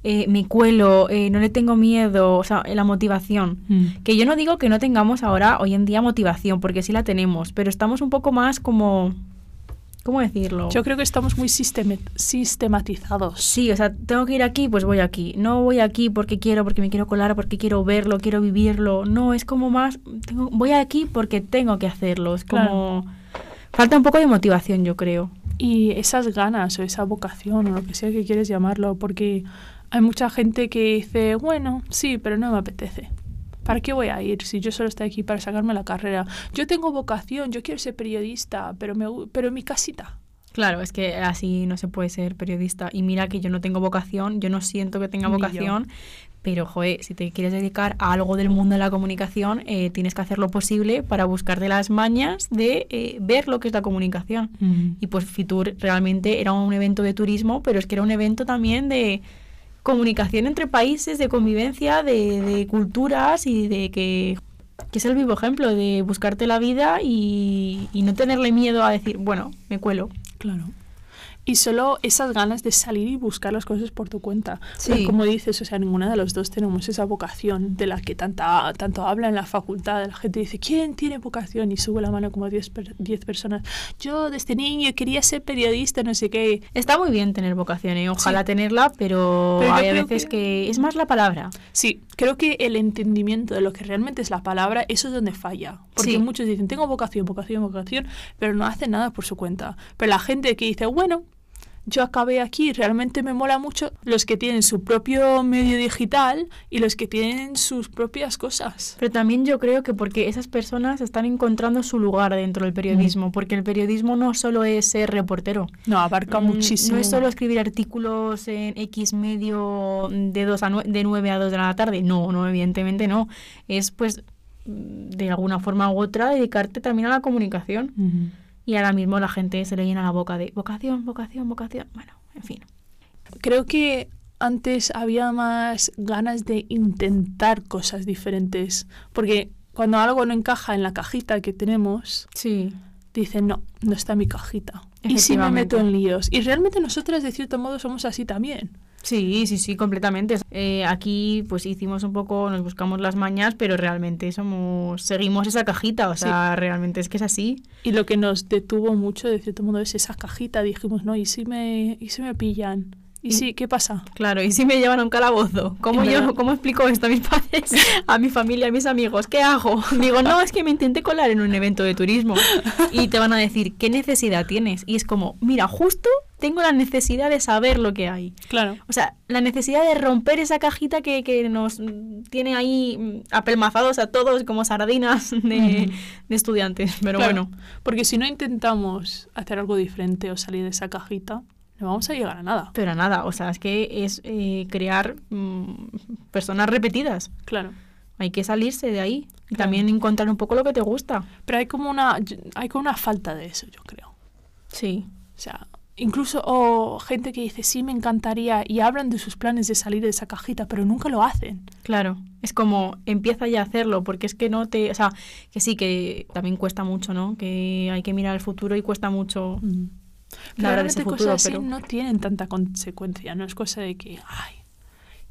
eh, me cuelo, eh, no le tengo miedo, o sea, la motivación. Que yo no digo que no tengamos ahora, hoy en día, motivación, porque sí la tenemos, pero estamos un poco más como... ¿Cómo decirlo? Yo creo que estamos muy sistema- sistematizados. Sí, o sea, tengo que ir aquí, pues voy aquí. No voy aquí porque quiero, porque me quiero colar, porque quiero verlo, quiero vivirlo. No, es como más, tengo, voy aquí porque tengo que hacerlo. Es como... Falta un poco de motivación, yo creo. Y esas ganas o esa vocación o lo que sea que quieres llamarlo, porque hay mucha gente que dice, bueno, sí, pero no me apetece. ¿Para qué voy a ir si yo solo estoy aquí para sacarme la carrera? Yo tengo vocación, yo quiero ser periodista, pero, me, pero en mi casita. Claro, es que así no se puede ser periodista. Y mira que yo no tengo vocación, yo no siento que tenga Ni yo. vocación, pero joder, si te quieres dedicar a algo del mundo de la comunicación, eh, tienes que hacer lo posible para buscarte las mañas de eh, ver lo que es la comunicación. Y pues Fitur realmente era un evento de turismo, pero es que era un evento también de comunicación entre países, de convivencia, de, de culturas y de que, que es el vivo ejemplo de buscarte la vida y, y no tenerle miedo a decir, bueno, me cuelo. Claro. Y solo esas ganas de salir y buscar las cosas por tu cuenta. Sí. Como dices, o sea, ninguna de los dos tenemos esa vocación de la que tanta, tanto habla en la facultad. La gente dice, ¿quién tiene vocación? Y sube la mano como 10 per- 10 personas. Yo desde niño quería ser periodista, no sé qué. Está muy bien tener vocación, ¿eh? ojalá Sí. tenerla, pero, Pero hay veces que- que... es más la palabra. Sí, creo que el entendimiento de lo que realmente es la palabra, eso es donde falla. Porque Sí. muchos dicen, tengo vocación, vocación, vocación, pero no hacen nada por su cuenta. Pero la gente que dice, bueno, yo acabé aquí, realmente me mola mucho los que tienen su propio medio digital y los que tienen sus propias cosas. Pero también yo creo que porque esas personas están encontrando su lugar dentro del periodismo, porque el periodismo no solo es ser reportero. No, abarca Mm, muchísimo. No es solo escribir artículos en X medio de, dos a de 9 a 2 de la tarde. No, no, evidentemente no. Es pues mm, de alguna forma u otra dedicarte también a la comunicación. Y ahora mismo la gente se le llena la boca de vocación, vocación, vocación. Bueno, en fin. Creo que antes había más ganas de intentar cosas diferentes. Porque cuando algo no encaja en la cajita que tenemos, Sí. dicen, no, no está en mi cajita. Y si me meto en líos. Y realmente nosotras, de cierto modo, somos así también. Sí, sí, sí, completamente. Eh, aquí pues hicimos un poco, nos buscamos las mañas, pero realmente somos, seguimos esa cajita, o Sí. sea, realmente es que es así. Y lo que nos detuvo mucho, de cierto modo, es esa cajita. Dijimos, no, ¿y si me, y si me pillan? ¿Y sí, qué pasa? Claro, y si me llevan a un calabozo, ¿cómo, yo. ¿cómo explico esto a mis padres, a mi familia, a mis amigos? ¿Qué hago? Digo, no, es que me intenté colar en un evento de turismo. Y te van a decir, ¿qué necesidad tienes? Y es como, mira, justo tengo la necesidad de saber lo que hay. Claro. O sea, la necesidad de romper esa cajita que, que nos tiene ahí mm, apelmazados a todos como sardinas de, de estudiantes. Pero Claro, bueno, Porque si no intentamos hacer algo diferente o salir de esa cajita, no vamos a llegar a nada. pero nada, o sea, es que es eh, crear mm, personas repetidas. Claro. Hay que salirse de ahí y Claro. también encontrar un poco lo que te gusta. Pero hay como una hay como una falta de eso, yo creo. Sí. O sea, incluso o gente que dice, "Sí, me encantaría" y hablan de sus planes de salir de esa cajita, pero nunca lo hacen. Claro, es como empieza ya a hacerlo, porque es que no te, o sea, que sí que también cuesta mucho, ¿no? Que hay que mirar al futuro y cuesta mucho hablar de ese futuro, cosas así pero no tienen tanta consecuencia, no es cosa de que, ay,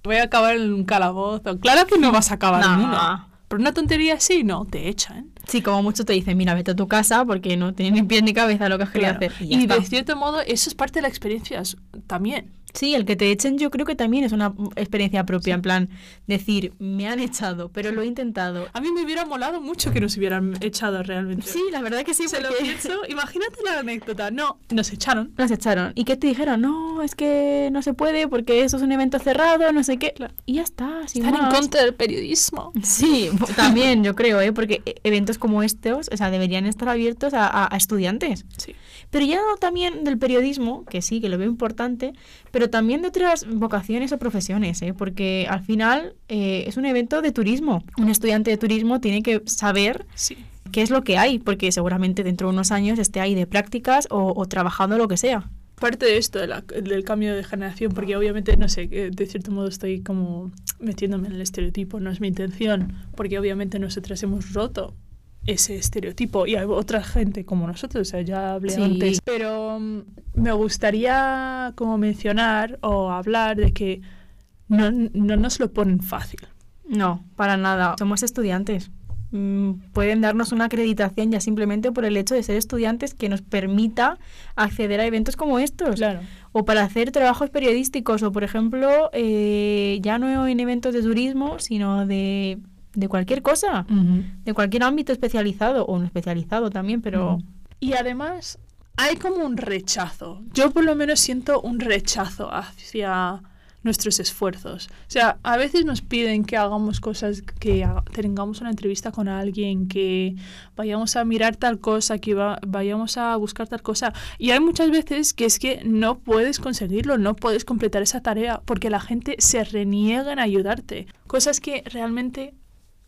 voy a acabar en un calabozo. Claro que no vas a acabar en No. uno. Pero una tontería así, no, te echan. sí, como mucho te dicen, mira, vete a tu casa porque no tiene ni pie ni cabeza lo que has querido Claro. hacer. Y, Y de cierto modo, eso es parte de la experiencia también. Sí, el que te echen yo creo que también es una experiencia propia, en plan, decir, me han echado, pero lo he intentado. A mí me hubiera molado mucho que nos hubieran echado realmente. Sí, la verdad que sí, se lo porque pienso. Imagínate la anécdota. No, nos echaron. nos echaron. ¿Y qué te dijeron? No, es que no se puede porque eso es un evento cerrado, no sé qué. Y ya está, sin Están en contra del periodismo. Sí, también yo creo, ¿eh? porque e- eventos como estos, o sea, deberían estar abiertos a, a- a estudiantes. Sí. Pero ya no también del periodismo, que sí, que lo veo importante, pero también de otras vocaciones o profesiones, ¿eh? porque al final eh, es un evento de turismo. Un estudiante de turismo tiene que saber Sí. qué es lo que hay, porque seguramente dentro de unos años esté ahí de prácticas o, o trabajando lo que sea. Parte de esto, de la- del cambio de generación, porque obviamente, no sé, de cierto modo estoy como metiéndome en el estereotipo, no es mi intención, porque obviamente nosotras hemos roto ese estereotipo y hay otra gente como nosotros, o sea, ya hablé Sí. antes, pero mm, me gustaría como mencionar o hablar de que no, no nos lo ponen fácil. No, para nada. Somos estudiantes. Mm, Pueden darnos una acreditación ya simplemente por el hecho de ser estudiantes que nos permita acceder a eventos como estos. Claro. O para hacer trabajos periodísticos, o por ejemplo, eh, ya no en eventos de turismo, sino de, de cualquier cosa, de cualquier ámbito especializado, o no especializado también, pero... Y además hay como un rechazo. Yo por lo menos siento un rechazo hacia nuestros esfuerzos. O sea, a veces nos piden que hagamos cosas, que tengamos una entrevista con alguien, que vayamos a mirar tal cosa, que va- vayamos a buscar tal cosa. Y hay muchas veces que es que no puedes conseguirlo, no puedes completar esa tarea porque la gente se reniega en ayudarte. Cosas que realmente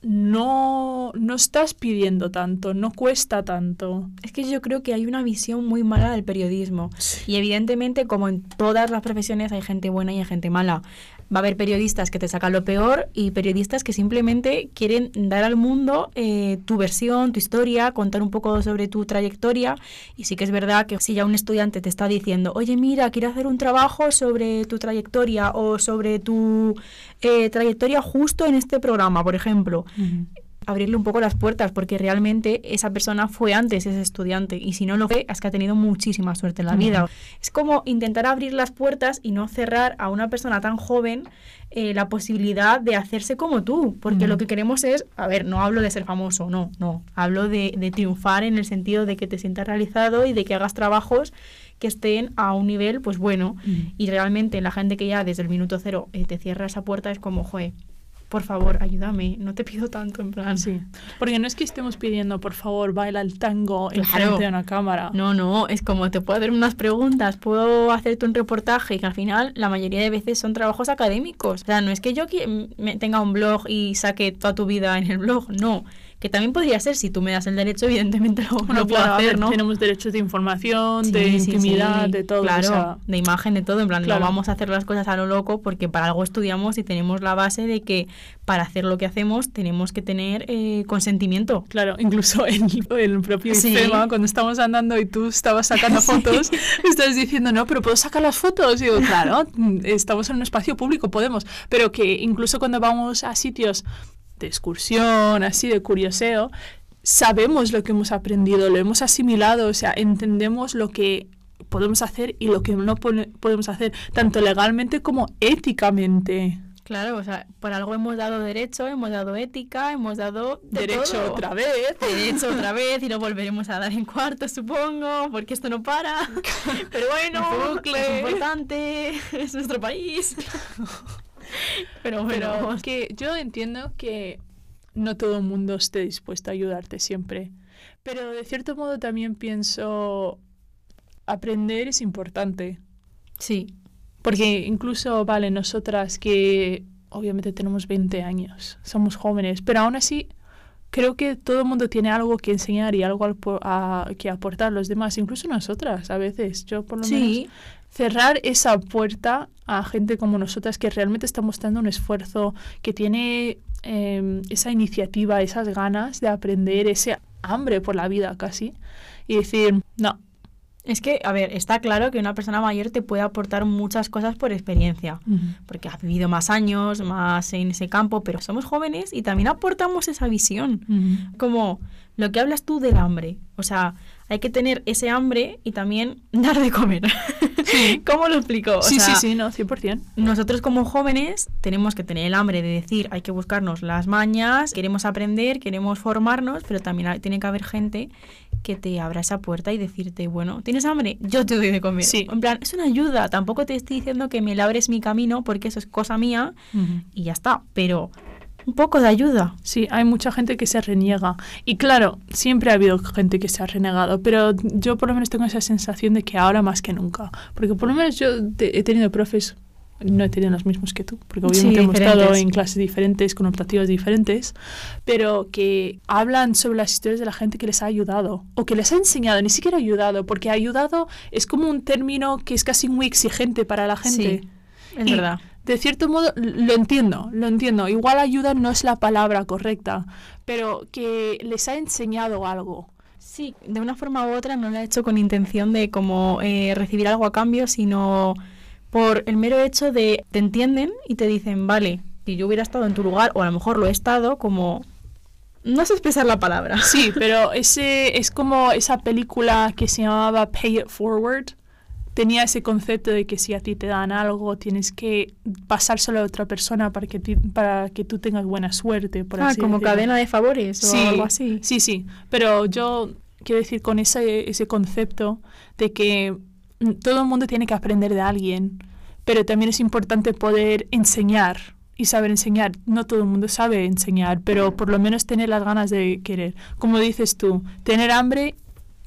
no, no estás pidiendo tanto, no cuesta tanto. Es que yo creo que hay una visión muy mala del periodismo. Y evidentemente, como en todas las profesiones, hay gente buena y hay gente mala. Va a haber periodistas que te sacan lo peor y periodistas que simplemente quieren dar al mundo eh, tu versión, tu historia, contar un poco sobre tu trayectoria. Y sí que es verdad que si ya un estudiante te está diciendo, oye, mira, quiero hacer un trabajo sobre tu trayectoria o sobre tu eh, trayectoria justo en este programa, por ejemplo, abrirle un poco las puertas porque realmente esa persona fue antes ese estudiante y si no lo fue es que ha tenido muchísima suerte en la vida. Es como intentar abrir las puertas y no cerrar a una persona tan joven eh, la posibilidad de hacerse como tú, porque lo que queremos es, a ver, no hablo de ser famoso, no, no, hablo de, de triunfar en el sentido de que te sientas realizado y de que hagas trabajos que estén a un nivel pues bueno y realmente la gente que ya desde el minuto cero eh, te cierra esa puerta es como, joder, por favor, ayúdame, no te pido tanto, en plan. Sí, porque no es que estemos pidiendo, por favor, baila el tango en Claro. frente de una cámara. No, no, es como te puedo hacer unas preguntas, puedo hacerte un reportaje, que al final la mayoría de veces son trabajos académicos. O sea, no es que yo tenga un blog y saque toda tu vida en el blog, no. Que también podría ser, si tú me das el derecho, evidentemente lo, Bueno, lo puedo claro, hacer, ver, ¿no? tenemos derechos de información, Sí, de sí, sí, intimidad, de todo. o Claro, sea, de imagen, de todo. En plan, Claro. no vamos a hacer las cosas a lo loco porque para algo estudiamos y tenemos la base de que para hacer lo que hacemos tenemos que tener eh, consentimiento. Claro, incluso en el propio Sí. IFEMA, cuando estamos andando y tú estabas sacando fotos, estás diciendo, no, pero ¿puedo sacar las fotos? Y digo, claro, estamos en un espacio público, podemos. Pero que incluso cuando vamos a sitios de excursión, así de curioseo, sabemos lo que hemos aprendido, lo hemos asimilado, o sea, entendemos lo que podemos hacer y lo que no podemos hacer, tanto legalmente como éticamente. Claro, o sea, por algo hemos dado derecho, hemos dado ética, hemos dado de Derecho todo. otra vez. Derecho otra vez y lo volveremos a dar en cuarto, supongo, porque esto no para. Pero bueno, es importante, es nuestro país. Pero bueno, Pero que yo entiendo que no todo el mundo esté dispuesto a ayudarte siempre. Pero de cierto modo también pienso aprender es importante. sí, Porque incluso, vale, nosotras que obviamente tenemos 20 años, somos jóvenes, pero aún así creo que todo el mundo tiene algo que enseñar y algo al a- que aportar a los demás, incluso nosotras a veces. Yo por lo menos sí, cerrar esa puerta a gente como nosotras que realmente está mostrando un esfuerzo, que tiene eh, esa iniciativa, esas ganas de aprender, ese hambre por la vida casi, y decir, no, Es que, a ver, está claro que una persona mayor te puede aportar muchas cosas por experiencia, porque has vivido más años, más en ese campo, pero somos jóvenes y también aportamos esa visión. Como lo que hablas tú del hambre. O sea, hay que tener ese hambre y también dar de comer. ¿Cómo lo explico? O sí, sea, sí, sí, no, 100%. Nosotros como jóvenes tenemos que tener el hambre de decir, hay que buscarnos las mañas, queremos aprender, queremos formarnos, pero también tiene que haber gente que te abra esa puerta y decirte, bueno, ¿tienes hambre? Yo te doy de comer. Sí. En plan, es una ayuda, tampoco te estoy diciendo que me labres mi camino porque eso es cosa mía y ya está, pero un poco de ayuda. Sí, hay mucha gente que se reniega. Y claro, siempre ha habido gente que se ha renegado, pero yo por lo menos tengo esa sensación de que ahora más que nunca. Porque por lo menos yo te- he tenido profes, no he tenido los mismos que tú, porque obviamente Sí, hemos estado en clases diferentes, con optativas diferentes, pero que hablan sobre las historias de la gente que les ha ayudado, o que les ha enseñado, ni siquiera ayudado, porque ayudado es como un término que es casi muy exigente para la gente. Sí, es Y verdad. De cierto modo, lo entiendo, lo entiendo. Igual ayuda no es la palabra correcta, pero que les ha enseñado algo. Sí, de una forma u otra no lo ha hecho con intención de como eh, recibir algo a cambio, sino por el mero hecho de te entienden y te dicen, vale, si yo hubiera estado en tu lugar, o a lo mejor lo he estado, como... No sé expresar la palabra. Sí, pero ese es como esa película que se llamaba Pay It Forward. Tenía ese concepto de que si a ti te dan algo, tienes que pasárselo a otra persona para que, ti- para que tú tengas buena suerte. Por Ah, así como decirlo. cadena de favores o Sí, algo así. Sí, sí, pero yo quiero decir con ese, ese concepto de que mm, todo el mundo tiene que aprender de alguien, pero también es importante poder enseñar y saber enseñar. No todo el mundo sabe enseñar, pero por lo menos tener las ganas de querer. Como dices tú, tener hambre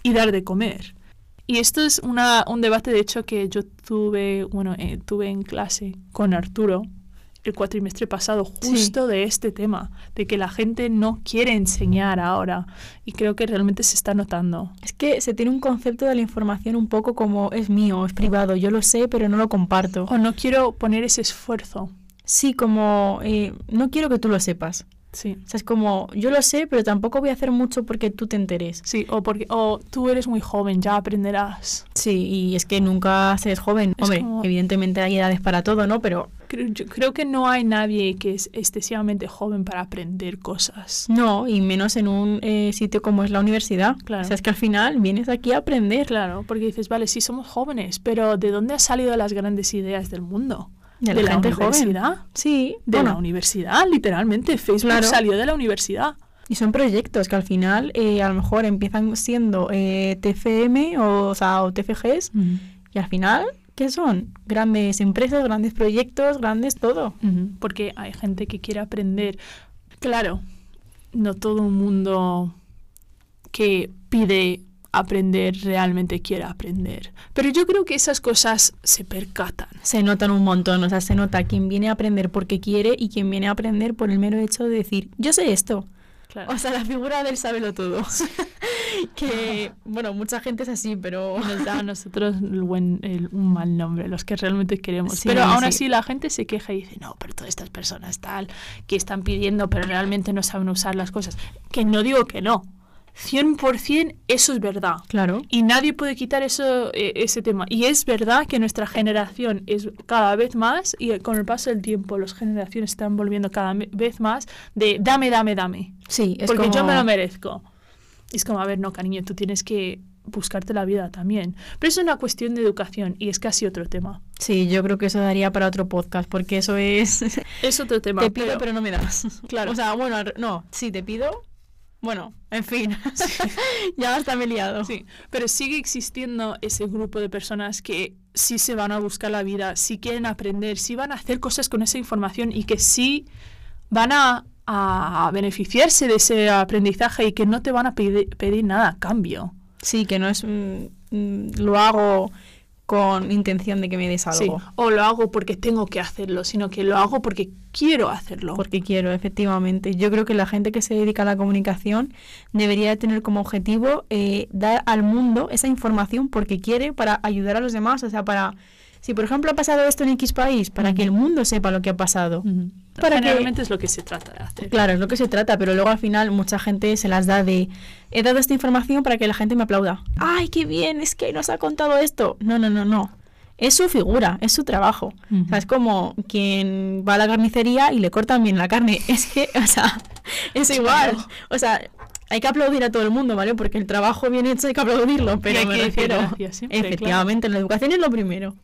y dar de comer. Y esto es una, un debate, de hecho, que yo tuve, bueno, eh, tuve en clase con Arturo el cuatrimestre pasado, Sí. justo de este tema, de que la gente no quiere enseñar ahora. Y creo que realmente se está notando. Es que se tiene un concepto de la información un poco como es mío, es privado, yo lo sé, pero no lo comparto. O no quiero poner ese esfuerzo. Sí, como eh, no quiero que tú lo sepas. Sí. O sea, es como yo lo sé, pero tampoco voy a hacer mucho porque tú te enteres. Sí, o porque o tú eres muy joven, ya aprenderás. Sí, y es que nunca se es joven. Es Hombre, como- evidentemente hay edades para todo, ¿no? Pero Creo, yo creo que no hay nadie que es excesivamente joven para aprender cosas. no, y menos en un eh, sitio como es la universidad. Claro. O sea, es que al final vienes aquí a aprender. Claro, porque dices, vale, sí somos jóvenes, pero ¿de dónde han salido las grandes ideas del mundo? De la gente joven. universidad. Sí, De bueno, la universidad, literalmente. Facebook Claro. salió de la universidad. y son proyectos que al final eh, a lo mejor empiezan siendo eh, TFM o, o sea, o TFGs y al final, ¿qué son? Grandes empresas, grandes proyectos, grandes todo. Porque hay gente que quiere aprender. Claro, no todo el mundo que pide aprender realmente quiere aprender. Pero yo creo que esas cosas se percatan. Se notan un montón, o sea, se nota quien viene a aprender porque quiere y quien viene a aprender por el mero hecho de decir, yo sé esto. Claro. O sea, la figura del sábelo todo. que, bueno, mucha gente es así, pero... nos da a nosotros el buen, el- un mal nombre, los que realmente queremos. Sí, pero aún sí. así la gente se queja y dice, no, pero todas estas personas tal, que están pidiendo, pero realmente no saben usar las cosas. Que no digo que no. 100% eso es verdad. Claro. Y nadie puede quitar eso, eh, ese tema. Y es verdad que nuestra generación es cada vez más, y con el paso del tiempo las generaciones están volviendo cada vez más de dame, dame, dame. Sí, es porque como... yo me lo merezco. Y es como, a ver, no, cariño, tú tienes que buscarte la vida también. Pero es una cuestión de educación y es casi otro tema. Sí, yo creo que eso daría para otro podcast, porque eso es... Es otro tema. te pido, pero, no me das. Claro. O sea, bueno, no, sí, te pido. Bueno, en fin. ya hasta me he liado. Sí, pero sigue existiendo ese grupo de personas que sí se van a buscar la vida, sí quieren aprender, sí van a hacer cosas con esa información y que sí van a, a beneficiarse de ese aprendizaje y que no te van a pedir, pedir nada a cambio. Sí, que no es... mm, lo hago con intención de que me des Sí, algo. o lo hago porque tengo que hacerlo, sino que lo hago porque quiero hacerlo. Porque quiero, efectivamente. Yo creo que la gente que se dedica a la comunicación debería de tener como objetivo eh, dar al mundo esa información porque quiere para ayudar a los demás. O sea, para... Si, por ejemplo, ha pasado esto en X país, para que el mundo sepa lo que ha pasado. Para que- Generalmente es lo que se trata de hacer. Claro, es lo que se trata, pero luego al final mucha gente se las da de he dado esta información para que la gente me aplauda. ¡Ay, qué bien! Es que nos ha contado esto. No, no, no, no. Es su figura, es su trabajo. O sea, es como quien va a la carnicería y le cortan bien la carne. Es que, o sea, es igual. Claro. O sea, hay que aplaudir a todo el mundo, ¿vale? Porque el trabajo bien hecho hay que aplaudirlo, pero me refiero. gracias siempre, efectivamente, la educación es lo primero.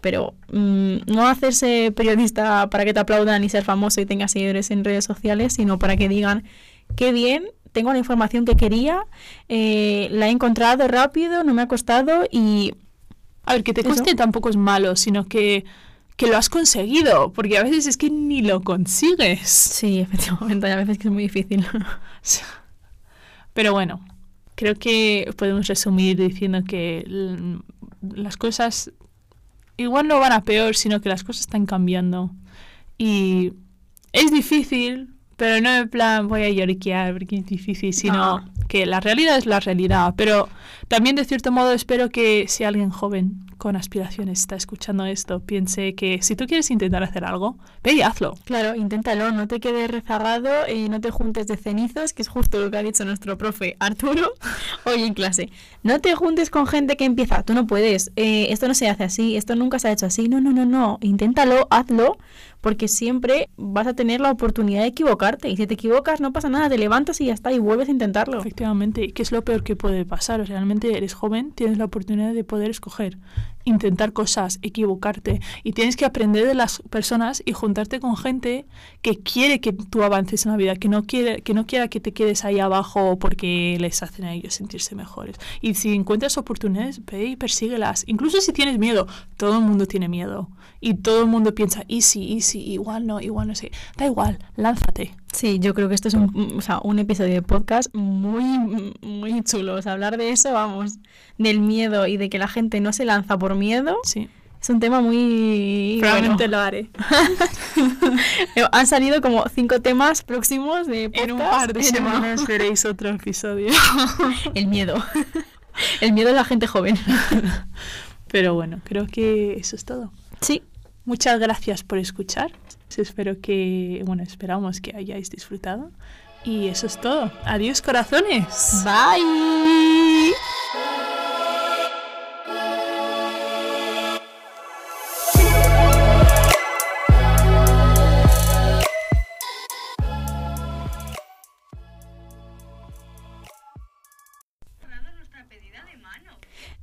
Pero mm, no hacerse periodista para que te aplaudan y ser famoso y tengas seguidores en redes sociales, sino para que digan, qué bien, tengo la información que quería, eh, la he encontrado rápido, no me ha costado y A ver, que te cueste tampoco es malo, sino que, que lo has conseguido, porque a veces es que ni lo consigues. sí, efectivamente, hay veces que es muy difícil. Pero bueno, creo que podemos resumir diciendo que las cosas igual no van a peor, sino que las cosas están cambiando. Y es difícil, pero no en plan voy a lloriquear porque es difícil, sino. Que la realidad es la realidad. Pero también de cierto modo espero que si alguien joven con aspiraciones está escuchando esto, piense que si tú quieres intentar hacer algo, ve y hazlo. Claro, inténtalo, no te quedes rezagado y no te juntes de cenizos, que es justo lo que ha dicho nuestro profe Arturo hoy en clase. No te juntes con gente que empieza, tú no puedes, eh, esto no se hace así, esto nunca se ha hecho así. No, no, no, no, inténtalo, hazlo, porque siempre vas a tener la oportunidad de equivocarte. Y si te equivocas, no pasa nada, te levantas y ya está, y vuelves a intentarlo. Efectivamente, ¿y qué es lo peor que puede pasar? O sea, realmente eres joven, tienes la oportunidad de poder escoger, intentar cosas, equivocarte y tienes que aprender de las personas y juntarte con gente que quiere que tú avances en la vida, que no quiere que no quiera que te quedes ahí abajo porque les hacen a ellos sentirse mejores. Y si encuentras oportunidades, ve y persíguelas. Incluso si tienes miedo, todo el mundo tiene miedo y todo el mundo piensa, easy, easy, igual no, igual no sé. Da igual, lánzate. Sí, yo creo que esto es un, o sea, un episodio de podcast muy, muy chulo. O sea, hablar de eso, vamos, del miedo y de que la gente no se lanza por miedo, Sí. es un tema muy... Probablemente bueno. lo haré. Han salido como cinco temas próximos de podcast. En un par de semanas veréis otro episodio. El miedo. El miedo de la gente joven. Pero bueno, creo que eso es todo. Sí. Muchas gracias por escuchar. Espero que, bueno, esperamos que hayáis disfrutado. Y eso es todo. Adiós, corazones. Bye.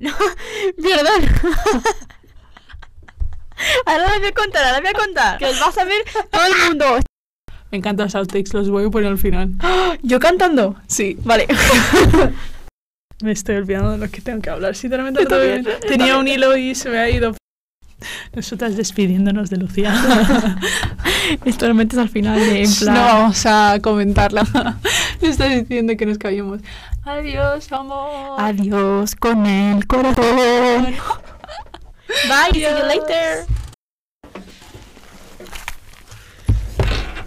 No, perdón. Ahora la voy a contar, ahora la voy a contar. Que os vas a ver todo el mundo. Me encantan los outtakes, los voy a poner al final. ¿Yo cantando? Sí, Vale. me estoy olvidando de lo que tengo que hablar. Sinceramente, Yo también, yo tenía un hilo y se me ha ido. Nosotras despidiéndonos de Lucía. Esto lo metes al final de en plan. No vamos a comentarla. Me está diciendo que nos callemos. Adiós, amor. Adiós con el corazón. Bye, see you later.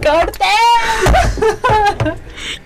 ¡Corte!